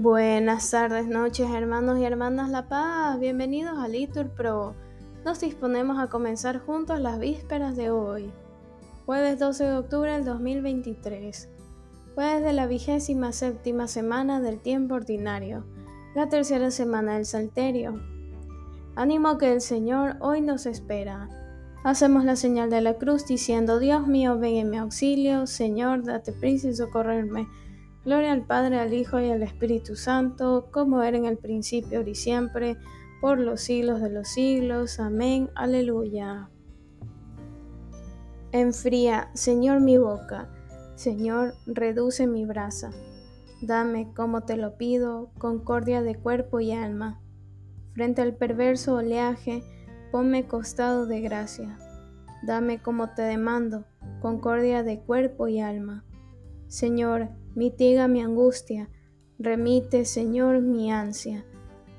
Buenas tardes, noches, hermanos y hermanas La Paz. Bienvenidos a Litur Pro. Nos disponemos a comenzar juntos las vísperas de hoy, jueves 12 de octubre del 2023, jueves de la vigésima séptima semana del tiempo ordinario, la tercera semana del Salterio. Ánimo que el Señor hoy nos espera. Hacemos la señal de la cruz diciendo, Dios mío, ven en mi auxilio, Señor, date prisa y socorrerme. Gloria al Padre, al Hijo y al Espíritu Santo, como era en el principio, ahora y siempre, por los siglos de los siglos. Amén. Aleluya. Enfría, Señor, mi boca. Señor, reduce mi brasa. Dame, como te lo pido, concordia de cuerpo y alma. Frente al perverso oleaje, ponme costado de gracia. Dame como te demando, concordia de cuerpo y alma. Señor, mitiga mi angustia, remite, Señor, mi ansia.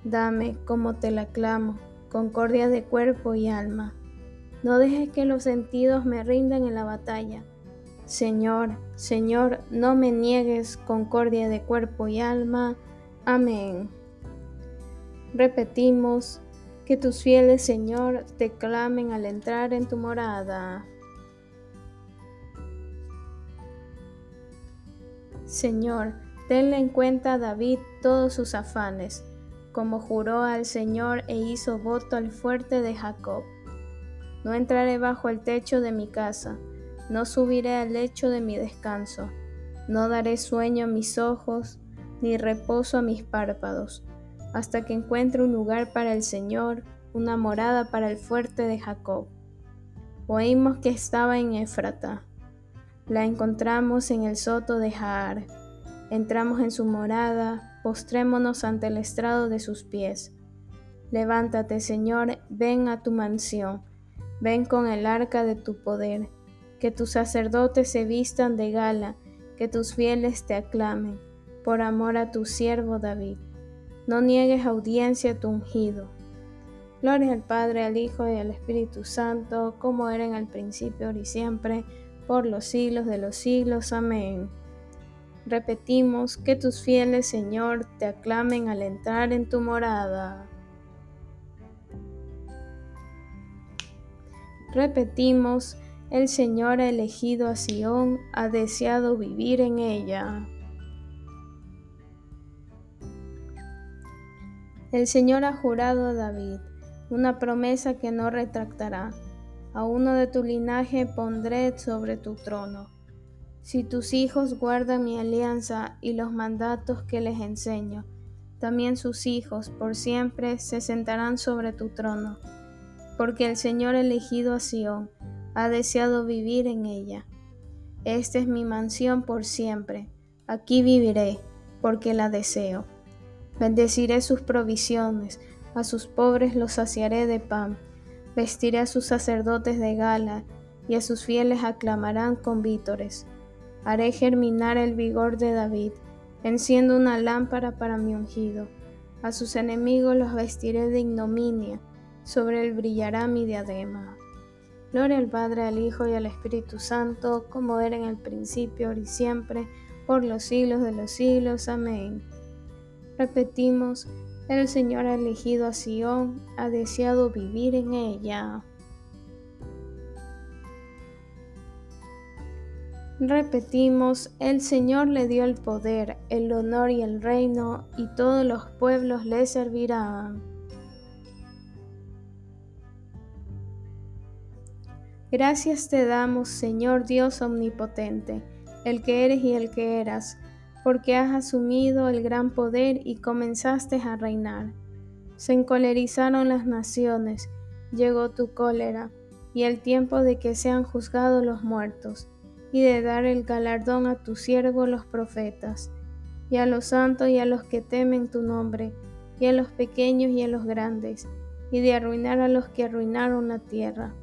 Dame, como te la clamo, concordia de cuerpo y alma. No dejes que los sentidos me rindan en la batalla. Señor, Señor, no me niegues concordia de cuerpo y alma. Amén. Repetimos, que tus fieles, Señor, te clamen al entrar en tu morada. Señor, tenle en cuenta David todos sus afanes, como juró al Señor e hizo voto al fuerte de Jacob. No entraré bajo el techo de mi casa, no subiré al lecho de mi descanso, no daré sueño a mis ojos, ni reposo a mis párpados, hasta que encuentre un lugar para el Señor, una morada para el fuerte de Jacob. Oímos que estaba en Éfrata la encontramos en el soto de Jaar. Entramos en su morada, postrémonos ante el estrado de sus pies. Levántate, Señor, ven a tu mansión, ven con el arca de tu poder, que tus sacerdotes se vistan de gala, que tus fieles te aclamen, por amor a tu siervo David. No niegues audiencia a tu ungido. Gloria al Padre, al Hijo y al Espíritu Santo, como era en el principio, ahora y siempre, por los siglos de los siglos. Amén. Repetimos que tus fieles, Señor, te aclamen al entrar en tu morada. Repetimos, el Señor ha elegido a Sión, ha deseado vivir en ella. El Señor ha jurado a David una promesa que no retractará a uno de tu linaje pondré sobre tu trono. Si tus hijos guardan mi alianza y los mandatos que les enseño, también sus hijos por siempre se sentarán sobre tu trono, porque el Señor elegido a Sión ha deseado vivir en ella. Esta es mi mansión por siempre, aquí viviré, porque la deseo. Bendeciré sus provisiones, a sus pobres los saciaré de pan Vestiré a sus sacerdotes de gala, y a sus fieles aclamarán con vítores. Haré germinar el vigor de David, enciendo una lámpara para mi ungido. A sus enemigos los vestiré de ignominia, sobre él brillará mi diadema. Gloria al Padre, al Hijo y al Espíritu Santo, como era en el principio, ahora y siempre, por los siglos de los siglos. Amén. Repetimos, el Señor ha elegido a Sión, ha deseado vivir en ella. Repetimos, el Señor le dio el poder, el honor y el reino, y todos los pueblos le servirán. Gracias te damos, Señor Dios omnipotente, el que eres y el que eras porque has asumido el gran poder y comenzaste a reinar. Se encolerizaron las naciones, llegó tu cólera, y el tiempo de que sean juzgados los muertos, y de dar el galardón a tu siervo los profetas, y a los santos y a los que temen tu nombre, y a los pequeños y a los grandes, y de arruinar a los que arruinaron la tierra.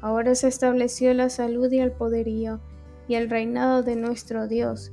Ahora se estableció la salud y el poderío, y el reinado de nuestro Dios,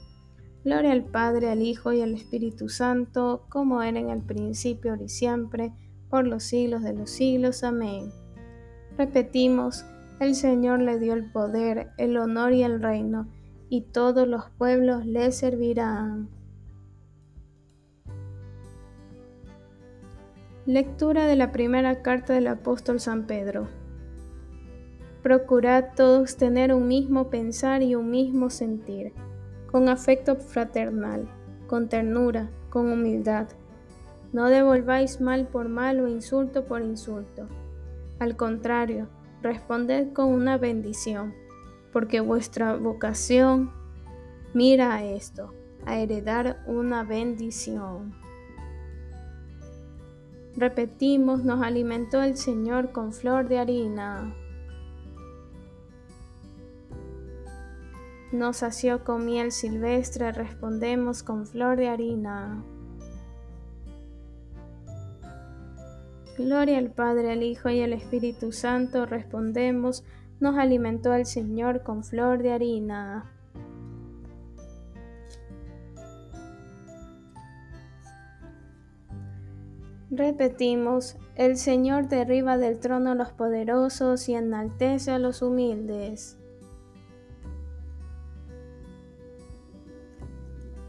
Gloria al Padre, al Hijo y al Espíritu Santo, como era en el principio, ahora y siempre, por los siglos de los siglos. Amén. Repetimos, el Señor le dio el poder, el honor y el reino, y todos los pueblos le servirán. Lectura de la primera carta del apóstol San Pedro. Procurad todos tener un mismo pensar y un mismo sentir, con afecto fraternal, con ternura, con humildad. No devolváis mal por mal o insulto por insulto. Al contrario, responded con una bendición, porque vuestra vocación mira a esto, a heredar una bendición. Repetimos, nos alimentó el Señor con flor de harina. Nos sació con miel silvestre, respondemos con flor de harina. Gloria al Padre, al Hijo y al Espíritu Santo, respondemos, nos alimentó el Señor con flor de harina. Repetimos, el Señor derriba del trono a los poderosos y enaltece a los humildes.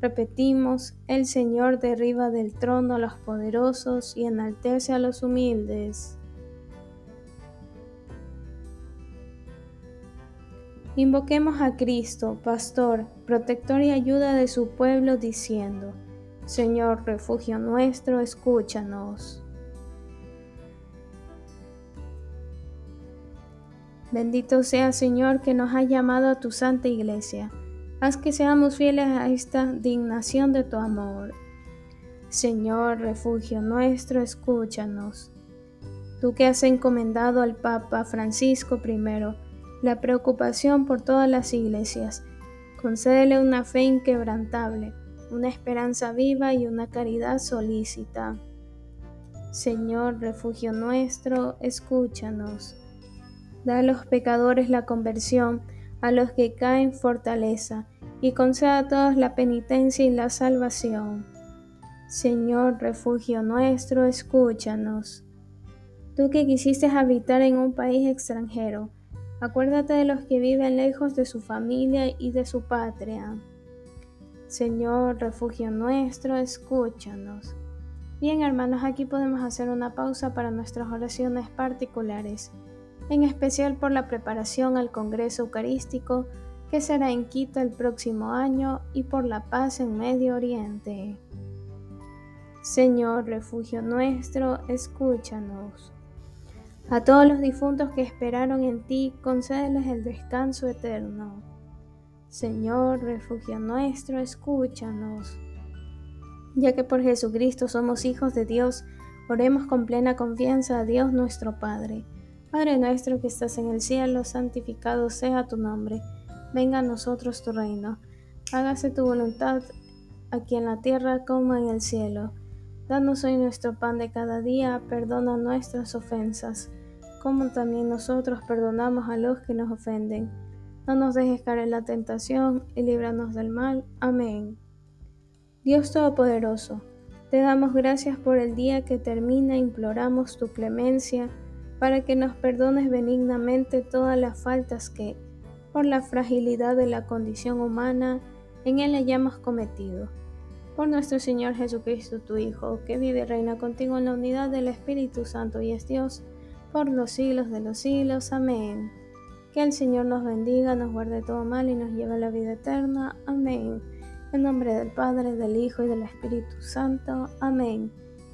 Repetimos, el Señor derriba del trono a los poderosos y enaltece a los humildes. Invoquemos a Cristo, Pastor, protector y ayuda de su pueblo, diciendo, Señor, refugio nuestro, escúchanos. Bendito sea Señor que nos ha llamado a tu santa iglesia Haz que seamos fieles a esta dignación de tu amor. Señor, refugio nuestro, escúchanos. Tú que has encomendado al Papa Francisco I la preocupación por todas las iglesias, concédele una fe inquebrantable, una esperanza viva y una caridad solícita. Señor, refugio nuestro, escúchanos. Da a los pecadores la conversión, a los que caen fortaleza, y conceda a todos la penitencia y la salvación. Señor, refugio nuestro, escúchanos. Tú que quisiste habitar en un país extranjero, acuérdate de los que viven lejos de su familia y de su patria. Señor, refugio nuestro, escúchanos. Bien, hermanos, aquí podemos hacer una pausa para nuestras oraciones particulares en especial por la preparación al Congreso Eucarístico que será en Quito el próximo año y por la paz en Medio Oriente. Señor, refugio nuestro, escúchanos. A todos los difuntos que esperaron en ti, concédeles el descanso eterno. Señor, refugio nuestro, escúchanos. Ya que por Jesucristo somos hijos de Dios, oremos con plena confianza a Dios nuestro Padre Padre nuestro que estás en el cielo, santificado sea tu nombre. Venga a nosotros tu reino. Hágase tu voluntad aquí en la tierra como en el cielo. Danos hoy nuestro pan de cada día, perdona nuestras ofensas, como también nosotros perdonamos a los que nos ofenden. No nos dejes caer en la tentación y líbranos del mal. Amén. Dios Todopoderoso, te damos gracias por el día que termina, imploramos tu clemencia para que nos perdones benignamente todas las faltas que, por la fragilidad de la condición humana, en Él hayamos cometido. Por nuestro Señor Jesucristo, tu Hijo, que vive y reina contigo en la unidad del Espíritu Santo y es Dios, por los siglos de los siglos. Amén. Que el Señor nos bendiga, nos guarde todo mal y nos lleve a la vida eterna. Amén. En nombre del Padre, del Hijo y del Espíritu Santo. Amén.